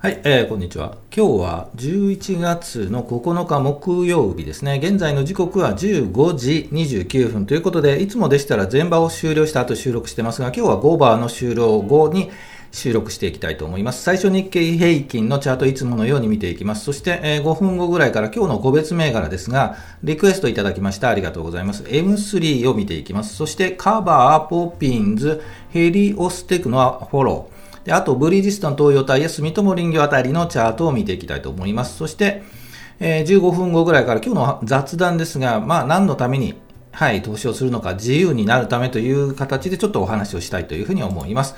はい、えー、こんにちは。今日は11月の9日木曜日ですね。現在の時刻は15時29分ということで、いつもでしたら前場を終了した後収録してますが、今日は5番の終了後に収録していきたいと思います。最初日経平均のチャートいつものように見ていきます。そして、え、5分後ぐらいから今日の個別銘柄ですが、リクエストいただきました。ありがとうございます。M3 を見ていきます。そしてカバー、ポピンズ、ヘリオステクのフォロー。であと、ブリヂストン、東洋タイヤ、住友林業あたりのチャートを見ていきたいと思います。そして、えー、15分後ぐらいから今日の雑談ですが、まあ、何のために、はい、投資をするのか、自由になるためという形でちょっとお話をしたいというふうに思います。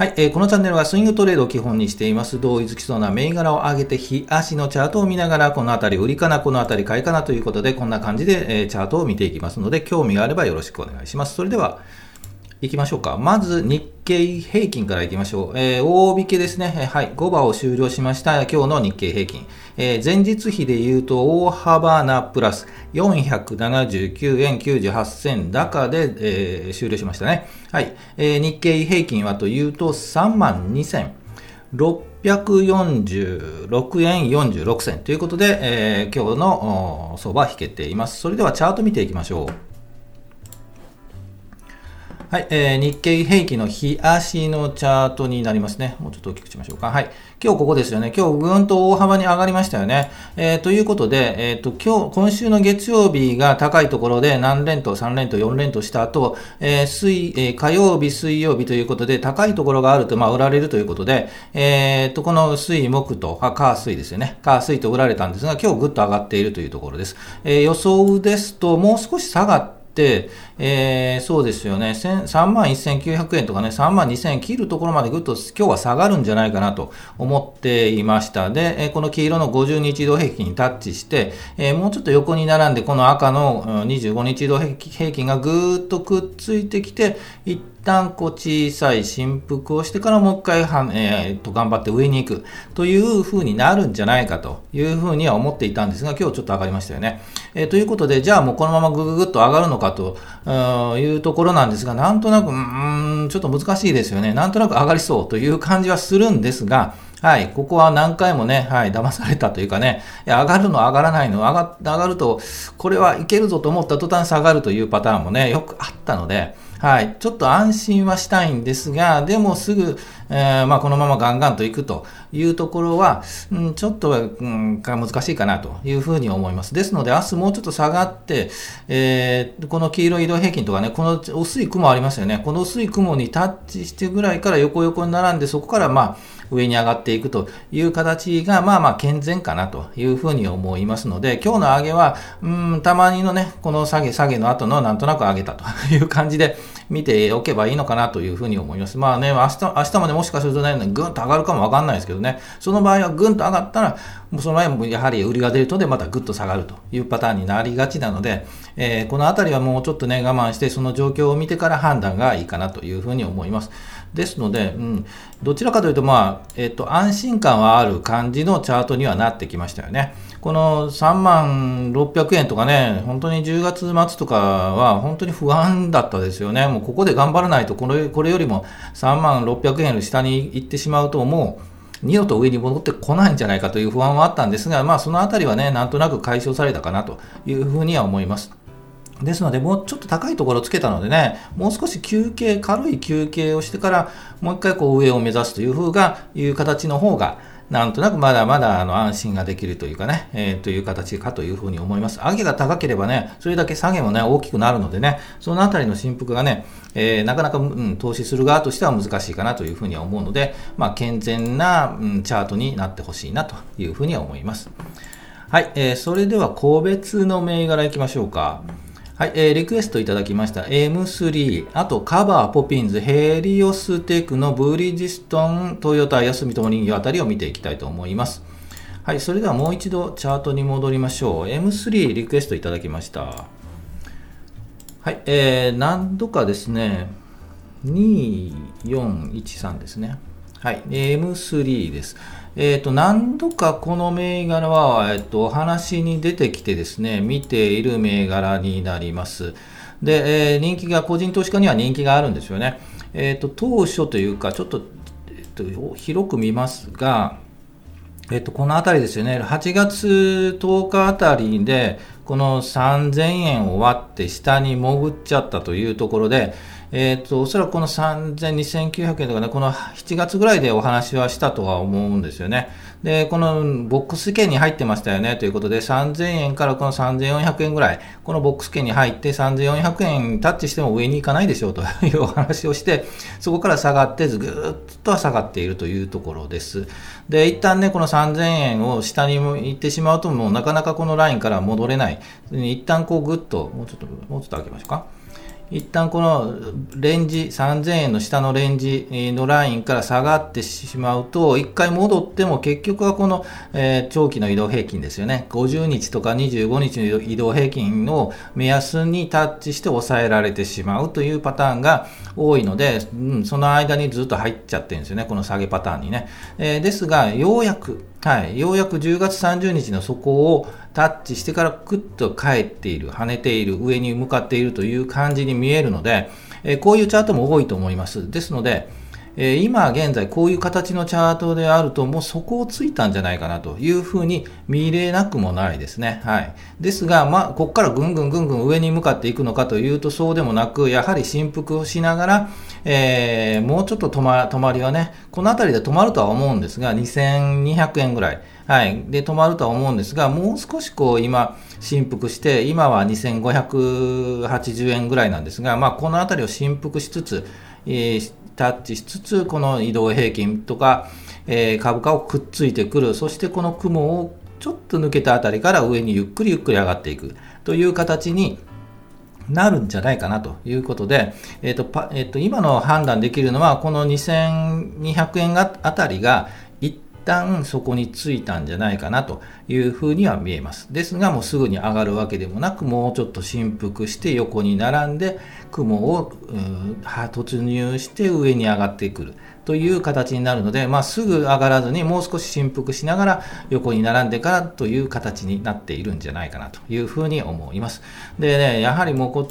はい、えー、このチャンネルはスイングトレードを基本にしています。同意づきそうな銘柄を上げて、日足のチャートを見ながら、このあたり売りかな、このあたり買いかなということで、こんな感じで、えー、チャートを見ていきますので、興味があればよろしくお願いします。それでは、行きましょうか。まず日経平均から行きましょう。えー、大引けですね。はい。5番を終了しました。今日の日経平均。えー、前日比で言うと大幅なプラス479円98銭高で、えー、終了しましたね。はい。えー、日経平均はというと3万2646円46銭ということで、えー、今日の相場引けています。それではチャート見ていきましょう。はい、えー、日経平均の日足のチャートになりますね。もうちょっと大きくしましょうか。はい。今日ここですよね。今日ぐんと大幅に上がりましたよね。えー、ということで、え、ー、と、今日、今週の月曜日が高いところで何連と3連と4連とした後、えー、水、えー、火曜日、水曜日ということで、高いところがあると、まあ、売られるということで、え、ー、と、この水、木と、あ、火、水ですよね。火、水と売られたんですが、今日ぐっと上がっているというところです。えー、予想ですと、もう少し下がって、、えー、そうですよね、3万1900円とかね、3万2000円切るところまでぐっと今日は下がるんじゃないかなと思っていました。で、えこの黄色の50日移動平均にタッチして、えー、もうちょっと横に並んで、この赤の25日移動平均がぐーっとくっついてきて、一旦こう小さい振幅をしてからもう一回は、えー、と頑張って上に行くという風になるんじゃないかというふうには思っていたんですが、今日ちょっと上がりましたよね。えー、ということで、じゃあもうこのままぐぐぐっと上がるのかというところなんですが、なんとなく、うん、ちょっと難しいですよね。なんとなく上がりそうという感じはするんですが、はい、ここは何回もね、はい、騙されたというかね、上がるの上がらないの、上が上がると、これはいけるぞと思った途端下がるというパターンもね、よくあったので、はい、ちょっと安心はしたいんですが、でもすぐ、えー、まあ、このままガンガンといくというところは、うん、ちょっと、うん、難しいかなというふうに思います。ですので、明日もうちょっと下がって、えー、この黄色い移動平均とかね、この薄い雲ありますよね。この薄い雲にタッチしてぐらいから横横に並んで、そこからまあ、上に上がっていくという形が、まあまあ健全かなというふうに思いますので、今日の上げは、うん、たまにのね、この下げ下げの後のなんとなく上げたという感じで見ておけばいいのかなというふうに思います。まあね、明日、明日までもしかするとね、ぐんと上がるかもわかんないですけどね、その場合はぐんと上がったら、もうその前もやはり売りが出るとでまたぐっと下がるというパターンになりがちなので、えー、このあたりはもうちょっとね、我慢して、その状況を見てから判断がいいかなというふうに思います。ですので、うん、どちらかというと、まあ、えっ、と、安心感はある感じのチャートにはなってきましたよね。この3万600円とかね、本当に10月末とかは本当に不安だったですよね。もうここで頑張らないと、これこれよりも3万600円より下に行ってしまうと、もう二度と上に戻ってこないんじゃないかという不安はあったんですが、まあそのあたりはね、なんとなく解消されたかなというふうには思います。ですので、もうちょっと高いところをつけたのでね、もう少し休憩、軽い休憩をしてから、もう一回こう上を目指すという風が、いう形の方が、なんとなくまだまだあの安心ができるというかね、えー、という形かというふうに思います。上げが高ければね、それだけ下げもね、大きくなるのでね、そのあたりの振幅がね、えー、なかなか、うん、投資する側としては難しいかなというふうには思うので、まあ、健全な、うん、チャートになってほしいなというふうには思います。はい、えー、それでは個別の銘柄いきましょうか。はい、えー、リクエストいただきました M3、あとカバー、ポピンズ、ヘリオステクのブリヂストン、トヨタ、休みとも人形あたりを見ていきたいと思います。はい、それではもう一度チャートに戻りましょう。M3 リクエストいただきました。はい、えー、何度かですね、2413ですね。はい、M3 です。え、ー、と、何度かこの銘柄は、えっ、と、お話に出てきてですね、見ている銘柄になります。で、えー、人気が、個人投資家には人気があるんですよね。えっ、と、当初というか、ちょっと、えっと、広く見ますが、えっと、このあたりですよね、8月10日あたりで、この3000円を割って下に潜っちゃったというところで、えっ、と、おそらくこの3000、2900円とかね、この7月ぐらいでお話はしたとは思うんですよね。で、このボックス券に入ってましたよねということで、3000円からこの3400円ぐらい、このボックス券に入って3400円タッチしても上に行かないでしょうと いうお話をして、そこから下がってずぐーっと下がっているというところです。で、一旦ね、この3000円を下に行ってしまうと、もうなかなかこのラインから戻れない。一旦こうぐっと、もうちょっと、もうちょっと開けましょうか。一旦このレンジ、3000円の下のレンジのラインから下がってしまうと、一回戻っても結局はこの、えー、長期の移動平均ですよね。50日とか25日の移動平均の目安にタッチして抑えられてしまうというパターンが多いので、うん、その間にずっと入っちゃってるんですよね。この下げパターンにね。えー、ですが、ようやく、はい、ようやく10月30日の底をタッチしてからクッと帰っている、跳ねている、上に向かっているという感じに見えるので、えこういうチャートも多いと思います。ですので、え今現在こういう形のチャートであるともう底をついたんじゃないかなというふうに見れなくもないですね。はい。ですが、まあ、ここからぐんぐんぐんぐん上に向かっていくのかというとそうでもなく、やはり振幅をしながら、えー、もうちょっと止ま止まりはね、この辺りで止まるとは思うんですが、2200円ぐらい。はい。で、止まるとは思うんですが、もう少しこう、今、振幅して、今は2580円ぐらいなんですが、まあ、この辺りを振幅しつつ、えー、タッチしつつ、この移動平均とか、えー、株価をくっついてくる。そしてこの雲をちょっと抜けたあたりから上にゆっくりゆっくり上がっていくという形になるんじゃないかなということで、えっ、ー、と、えっ、ー、と、今の判断できるのは、この2200円あたりが旦そこについたんじゃないかなというふうには見えます。ですが、もうすぐに上がるわけでもなく、もうちょっと振幅して横に並んで、雲を突入して上に上がってくるという形になるので、まあ、すぐ上がらずにもう少し振幅しながら横に並んでからという形になっているんじゃないかなというふうに思います。でね、やはりもうこ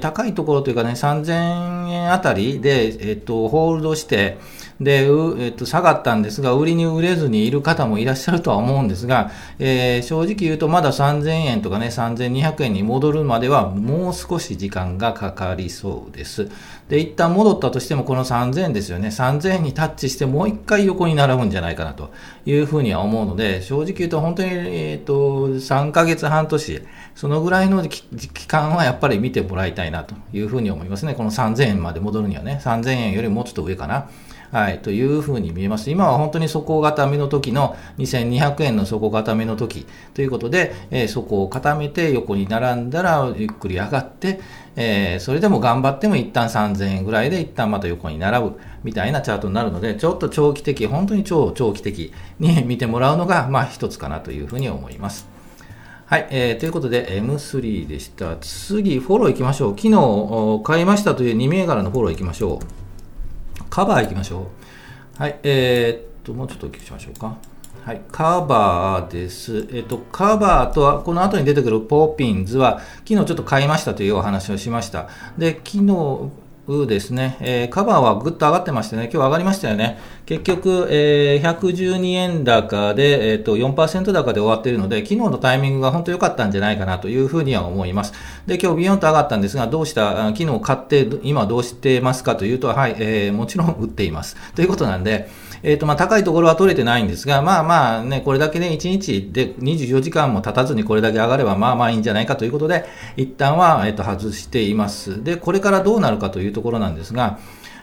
高いところというかね、3000円あたりで、えっと、ホールドして、で、えっと、下がったんですが、売りに売れずにいる方もいらっしゃるとは思うんですが、えー、正直言うとまだ3000円とかね、3200円に戻るまではもう少し時間がかかりそうです。で、一旦戻ったとしてもこの3000円ですよね。3000円にタッチしてもう一回横に並ぶんじゃないかなというふうには思うので、正直言うと本当に、えっ、と、3ヶ月半年、そのぐらいの期間はやっぱり見てもらいたいなというふうに思いますね。この3000円まで戻るにはね、3000円よりもうちょっと上かな。はい、というふうに見えます。今は本当に底固めの時の2200円の底固めの時ということで、えー、底を固めて横に並んだらゆっくり上がって、えー、それでも頑張っても一旦3000円ぐらいで一旦また横に並ぶみたいなチャートになるので、ちょっと長期的、本当に超長期的に 見てもらうのが、まあ一つかなというふうに思います。はい、えー、ということで M3 でした。次、フォロー行きましょう。昨日買いましたという2銘柄のフォロー行きましょう。カバーいきましょう。はい、えー、っと、もうちょっと大きくしましょうか。はい、カバーです。えっと、カバーとは、この後に出てくるポーピンズは、昨日ちょっと買いましたというお話をしました。で、昨日、ですね、えー、カバーはぐっと上がってましてね、今日上がりましたよね。結局、えー、112円高で、えーと、4%高で終わっているので、昨日のタイミングが本当良かったんじゃないかなというふうには思います。で、今日ビヨンと上がったんですが、どうした昨日買って、今どうしてますかというと、はい、えー、もちろん売っています。ということなんで、えっ、ー、と、まあ、高いところは取れてないんですが、まあまあね、これだけね、1日で24時間も経たずにこれだけ上がれば、まあまあいいんじゃないかということで、一旦は、えっ、ー、と、外しています。で、これからどうなるかというところなんですが、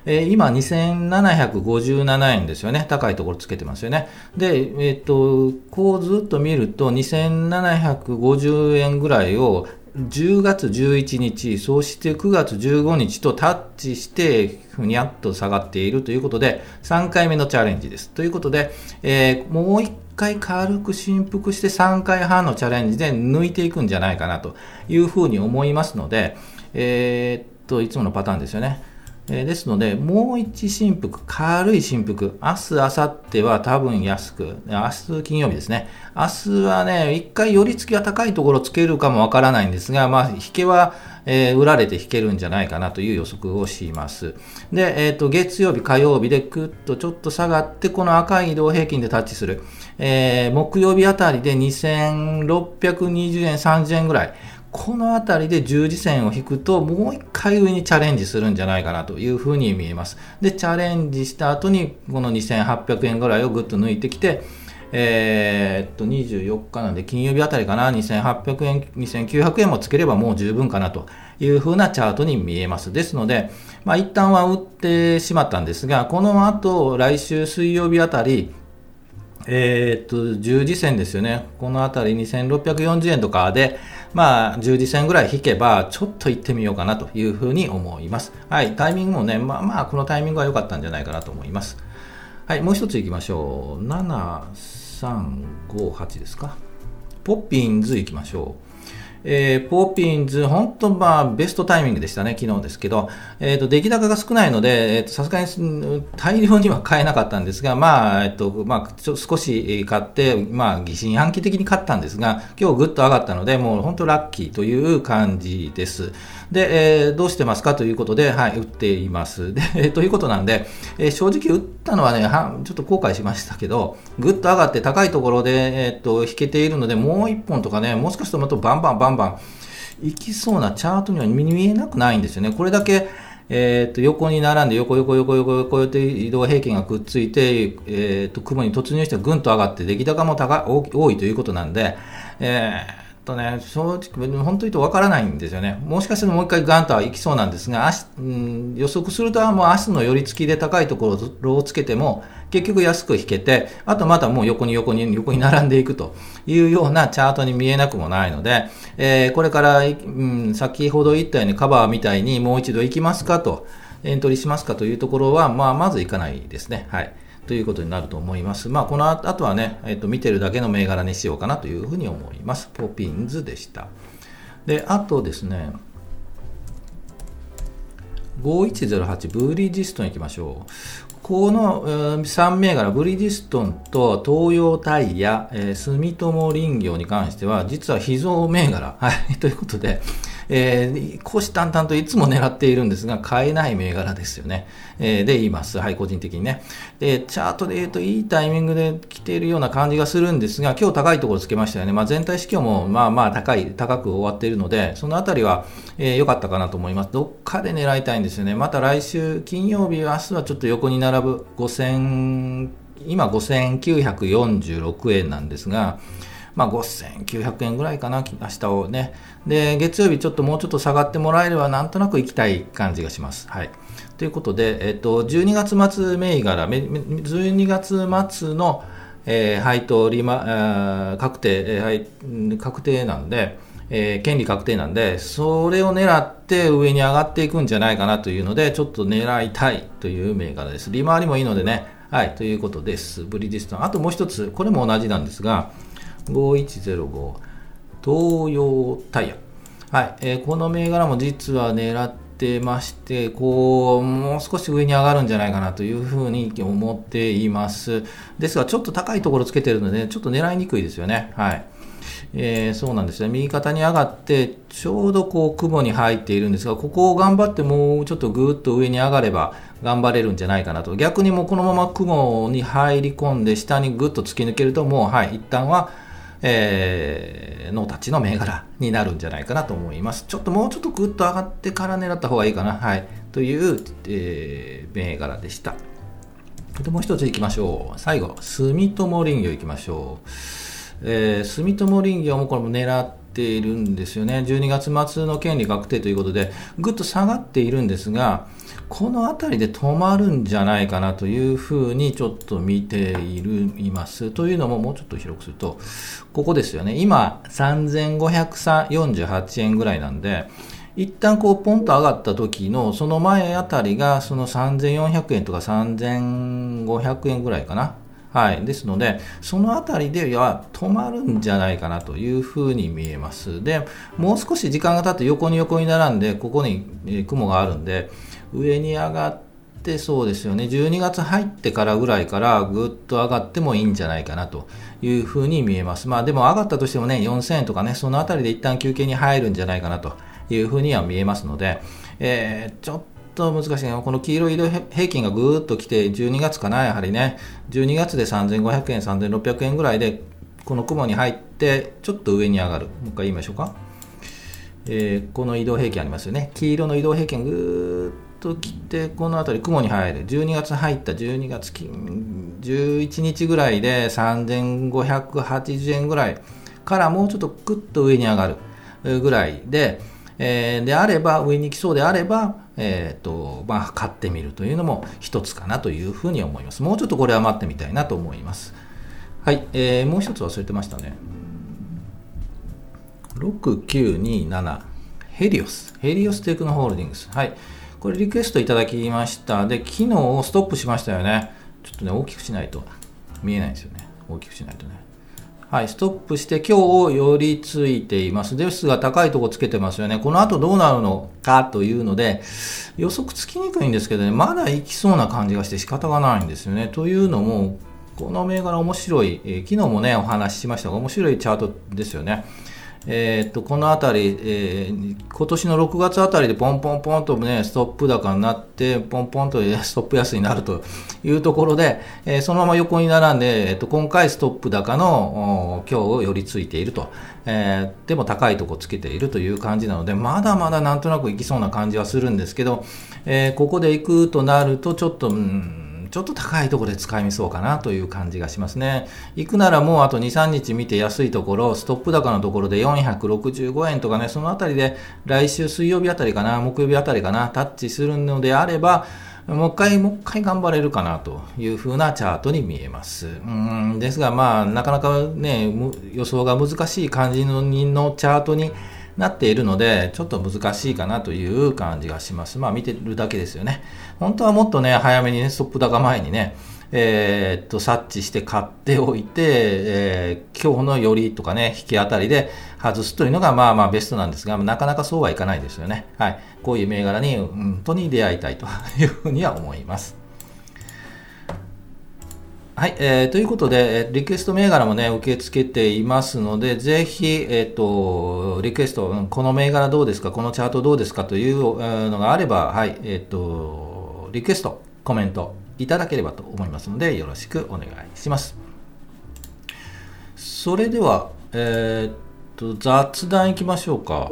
えー、今、2757円ですよね。高いところつけてますよね。で、えっ、と、こうずっと見ると、2750円ぐらいを10月11日、そして9月15日とタッチして、ふにゃっと下がっているということで、3回目のチャレンジです。ということで、えー、もう1回軽く振幅して3回半のチャレンジで抜いていくんじゃないかなというふうに思いますので、えー、っと、いつものパターンですよね。えー、ですので、もう一振幅、軽い振幅、明日、明後日は多分安く、明日金曜日ですね。明日はね、一回寄り付きが高いところつけるかもわからないんですが、まあ、引けは、えー、売られて引けるんじゃないかなという予測をします。で、えっ、ー、と、月曜日、火曜日でぐっとちょっと下がって、この赤い移動平均でタッチする。えー、木曜日あたりで2620円、30円ぐらい。この辺りで十字線を引くと、もう一回上にチャレンジするんじゃないかなというふうに見えます。で、チャレンジした後に、この2800円ぐらいをぐっと抜いてきて、えー、っと、24日なんで、金曜日あたりかな、2800円、2900円もつければもう十分かなというふうなチャートに見えます。ですので、まあ、一旦は売ってしまったんですが、この後、来週水曜日あたり、えー、っと、十字線ですよね。この辺り2640円とかで、まあ、十字線ぐらい引けば、ちょっと行ってみようかなというふうに思います。はい、タイミングもね、まあまあ、このタイミングは良かったんじゃないかなと思います。はい、もう一ついきましょう。7、3、5、8ですか。ポッピンズいきましょう。えー、ポーピンズ、本当まあ、ベストタイミングでしたね、昨日ですけど、えっ、ー、と、出来高が少ないので、えっ、と、さすがに大量には買えなかったんですが、まあ、えっ、と、まあ、ちょ少し買って、まあ、疑心暗鬼的に買ったんですが、今日ぐっと上がったので、もう本当ラッキーという感じです。で、えー、どうしてますかということで、はい、売っています。で、ということなんで、えー、正直売ったのはね、はちょっと後悔しましたけど、ぐっと上がって高いところで、えー、っと、引けているので、もう一本とかね、もしかするとまたバンバンバンバンいきそうなチャートには見えなくないんですよね。これだけ、えー、と横に並んで横横横横横横移動平均がくっついて、えー、と雲に突入してぐんと上がって出来高も高多いということなんで、えーとね、正直、本当にとわからないんですよね。もしかしたらもう一回ガンとはいきそうなんですが、うん、予測するともう明日の寄り付きで高いところをつけても、結局安く引けて、あとまたもう横に横に横に並んでいくというようなチャートに見えなくもないので、えー、これから、うん、先ほど言ったようにカバーみたいにもう一度行きますかと、エントリーしますかというところは、まあ、まず行かないですね。はい。ということになると思います。まあ、この後はね、えっ、と、見てるだけの銘柄にしようかなというふうに思います。ポピンズでした。で、あとですね、5108ブリヂストン行きましょう。この、3銘柄、ブリヂストンと東洋タイヤ、えー、住友林業に関しては、実は秘蔵銘柄。はい、ということで、えー、虎視眈々といつも狙っているんですが、買えない銘柄ですよね。えー、で言います。はい、個人的にね。で、チャートで言うといいタイミングで来ているような感じがするんですが、今日高いところつけましたよね。まあ、全体指標もまあまあ高い、高く終わっているので、そのあたりは良、えー、かったかなと思います。どっかで狙いたいんですよね。また来週金曜日、明日はちょっと横に並ぶ5000、今5946円なんですが、まあ、5900円ぐらいかな、明日をね。で、月曜日ちょっともうちょっと下がってもらえれば、なんとなく行きたい感じがします。はい。ということで、えっと、12月末銘柄、12月末の、えー、配当利、ま、確定、えー、確定なんで、えー、権利確定なんで、それを狙って上に上がっていくんじゃないかなというので、ちょっと狙いたいという銘柄です。利回りもいいのでね、はい、ということです。ブリヂストン。あともう一つ、これも同じなんですが、5105東洋タイヤ。はい、えー、この銘柄も実は狙ってまして、こう、もう少し上に上がるんじゃないかなというふうに思っています。ですが、ちょっと高いところつけてるので、ちょっと狙いにくいですよね。はい。えー、そうなんですね。右肩に上がって、ちょうどこう、雲に入っているんですが、ここを頑張ってもうちょっとぐーっと上に上がれば、頑張れるんじゃないかなと。逆にもうこのまま雲に入り込んで、下にぐっと突き抜けると、もう、はい、一旦は、えー、ノータッチの銘柄になるんじゃないかなと思います。ちょっともうちょっとぐっと上がってから狙った方がいいかな。はい。という、えー、銘柄でした。でもう一つ行きましょう。最後、住友林業行きましょう。えー、住友林業もこれも狙っているんですよね。12月末の権利確定ということで、ぐっと下がっているんですが、この辺りで止まるんじゃないかなというふうにちょっと見ているいます。というのももうちょっと広くすると、ここですよね。今、3548円ぐらいなんで、一旦こうポンと上がった時のその前あたりがその3400円とか3500円ぐらいかな。はい。ですので、そのあたりでは止まるんじゃないかなというふうに見えます。で、もう少し時間が経って横に横に並んで、ここに雲があるんで、上に上がってそうですよね、12月入ってからぐらいからぐっと上がってもいいんじゃないかなというふうに見えます。まあでも上がったとしてもね、4000円とかね、そのあたりで一旦休憩に入るんじゃないかなというふうには見えますので、えー、ちょっと難しいな。この黄色い移動平均がぐーっと来て、12月かな、やはりね。12月で3500円、3600円ぐらいで、この雲に入って、ちょっと上に上がる。もう一回言いましょうか。えー、この移動平均ありますよね。黄色の移動平均ぐーっと来て、この辺り雲に入る。12月入った12月11日ぐらいで3580円ぐらいからもうちょっとぐっと上に上がるぐらいで、えー、であれば、上に来そうであれば、えーとまあ、買ってみるというのも一つかなというふうに思います。もうちょっとこれは待ってみたいなと思います。はい、えー、もう一つ忘れてましたね。6927ヘリオス。ヘリオステークノホールディングス。はい。これリクエストいただきました。で、昨日ストップしましたよね。ちょっとね、大きくしないと見えないんですよね。大きくしないとね。はい、ストップして今日を寄りついています。ですが高いとこつけてますよね。この後どうなるのかというので、予測つきにくいんですけどね、まだ行きそうな感じがして仕方がないんですよね。というのも、この銘柄面白い、えー、昨日もね、お話ししましたが、面白いチャートですよね。えー、っとこの辺り、えー、今年の6月あたりでポンポンポンと、ね、ストップ高になって、ポンポンとストップ安になるというところで、えー、そのまま横に並んで、えー、っと今回ストップ高の今日を寄りついていると、えー、でも高いとこつけているという感じなので、まだまだなんとなくいきそうな感じはするんですけど、えー、ここで行くとなると、ちょっと、うんちょっと高いところで使いみそうかなという感じがしますね。行くならもうあと2、3日見て安いところ、ストップ高のところで465円とかね、そのあたりで来週水曜日あたりかな、木曜日あたりかな、タッチするのであれば、もう一回、もう一回頑張れるかなというふうなチャートに見えます。うんですが、まあ、なかなかね、予想が難しい感じののチャートになっているので、ちょっと難しいかなという感じがします。まあ見てるだけですよね。本当はもっとね、早めにね、ストップ高前にね、えー、っと、察知して買っておいて、えー、今日の寄りとかね、引き当たりで外すというのがまあまあベストなんですが、なかなかそうはいかないですよね。はい。こういう銘柄に本当に出会いたいというふうには思います。はい、えー、ということで、リクエスト銘柄もね、受け付けていますので、ぜひ、えっ、ー、と、リクエスト、この銘柄どうですか、このチャートどうですかというのがあれば、はい、えっ、ー、と、リクエスト、コメントいただければと思いますので、よろしくお願いします。それでは、えっと、雑談いきましょうか。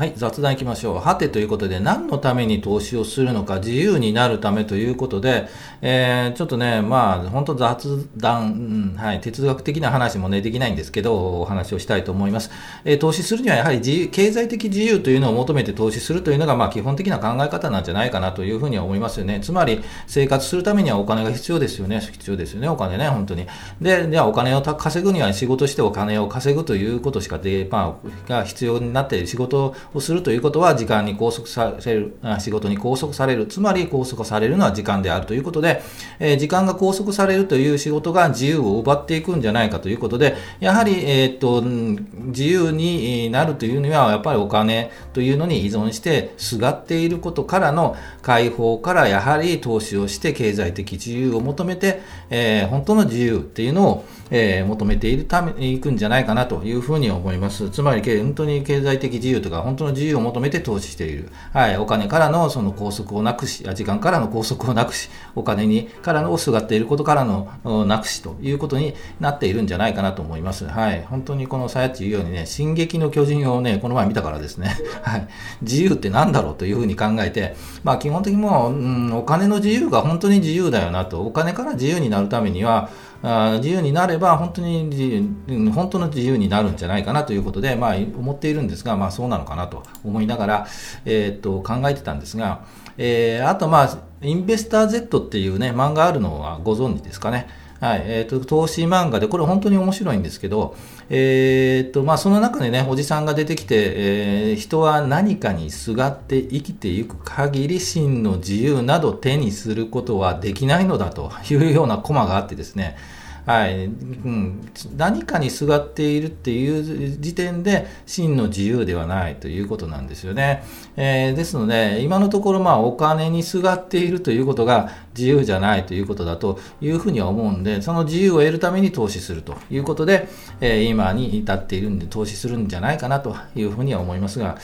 はい、雑談いきましょう。はてということで、何のために投資をするのか、自由になるためということで、えー、ちょっとね、まあ、本当雑談、うん、はい、哲学的な話もね、できないんですけど、お話をしたいと思います。えー、投資するにはやはり自由、経済的自由というのを求めて投資するというのが、まあ、基本的な考え方なんじゃないかなというふうには思いますよね。つまり、生活するためにはお金が必要ですよね。必要ですよね、お金ね、本当に。で、じゃあお金を稼ぐには仕事してお金を稼ぐということしかで、まあ、が必要になって仕事ををするということは時間に拘束される、仕事に拘束される、つまり拘束されるのは時間であるということで、え、時間が拘束されるという仕事が自由を奪っていくんじゃないかということで、やはり、えー、っと、自由になるというには、やっぱりお金というのに依存して、すがっていることからの解放から、やはり投資をして経済的自由を求めて、えー、本当の自由っていうのを、えー、求めているためにいくんじゃないかなというふうに思います。つまり、本当に経済的自由とか、本当の自由を求めて投資している。はい、お金からのその拘束をなくし、時間からの拘束をなくし、お金にからのをすがっていることからのなくしということになっているんじゃないかなと思います。はい、本当にこのさやっち言うようにね、進撃の巨人をね、この前見たからですね、はい、自由って何だろうというふうに考えて、まあ基本的にもう、うん、お金の自由が本当に自由だよなと、お金から自由になるためには、あ自由になれば本当に本当の自由になるんじゃないかなということで、まあ、思っているんですが、まあ、そうなのかなと思いながら、えー、っと考えてたんですが、えー、あと、まあ、インベスター Z っていうね、漫画あるのはご存知ですかね。はい、えっ、ー、と、投資漫画で、これ本当に面白いんですけど、えっ、ー、と、まあ、その中でね、おじさんが出てきて、えー、人は何かにすがって生きていく限り真の自由など手にすることはできないのだというようなコマがあってですね、はい、うん、何かにすがっているっていう時点で真の自由ではないということなんですよね。えー、ですので、今のところまあお金にすがっているということが自由じゃないということだというふうには思うんで、その自由を得るために投資するということで、えー、今に至っているんで投資するんじゃないかなというふうには思いますが、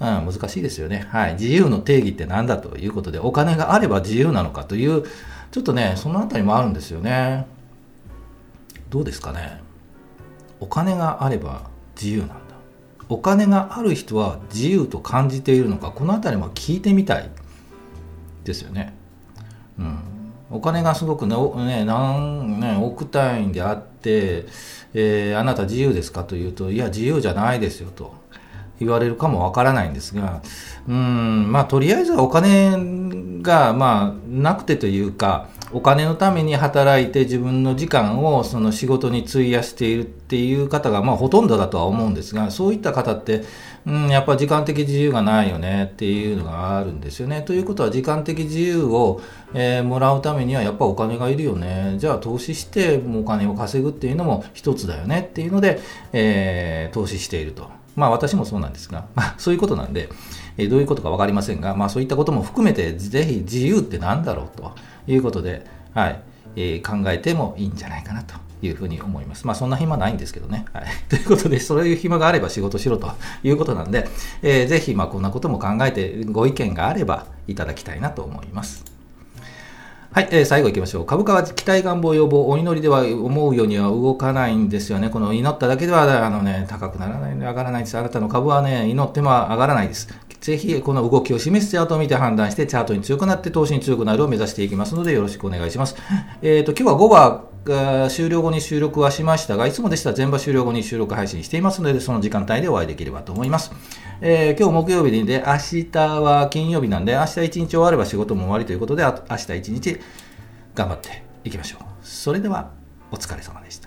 うん、難しいですよね。はい。自由の定義って何だということで、お金があれば自由なのかという、ちょっとね、そのあたりもあるんですよね。どうですかね？お金があれば自由なんだ。お金がある人は自由と感じているのか、このあたりも聞いてみたいですよね。うん。お金がすごくね、ね何、ね、億単位であって、えー、あなた自由ですかというと、いや、自由じゃないですよと。言われるかもわからないんですが、うん、まあ、とりあえずはお金が、まあ、なくてというか、お金のために働いて自分の時間をその仕事に費やしているっていう方が、まあ、ほとんどだとは思うんですが、そういった方って、うん、やっぱ時間的自由がないよねっていうのがあるんですよね。ということは、時間的自由を、えー、もらうためにはやっぱお金がいるよね。じゃあ投資してお金を稼ぐっていうのも一つだよねっていうので、えー、投資していると。まあ私もそうなんですが、まあそういうことなんで、えー、どういうことか分かりませんが、まあそういったことも含めて、ぜひ自由って何だろうということで、はい、えー、考えてもいいんじゃないかなというふうに思います。まあそんな暇ないんですけどね。はい。ということで、そういう暇があれば仕事しろということなんで、えー、ぜひまあこんなことも考えてご意見があればいただきたいなと思います。はい、えー、最後行きましょう。株価は期待願望要望、お祈りでは思うようには動かないんですよね。この祈っただけでは、あのね、高くならない上がらないです。あなたの株はね、祈っても上がらないです。ぜひ、この動きを示すチャートを見て判断して、チャートに強くなって、投資に強くなるを目指していきますので、よろしくお願いします。えっ、ー、と、今日は5話が終了後に収録はしましたが、いつもでしたら全場終了後に収録配信していますので、その時間帯でお会いできればと思います。えー、今日木曜日で、明日は金曜日なんで、明日一日終われば仕事も終わりということで、明日一日頑張っていきましょう。それではお疲れ様でした。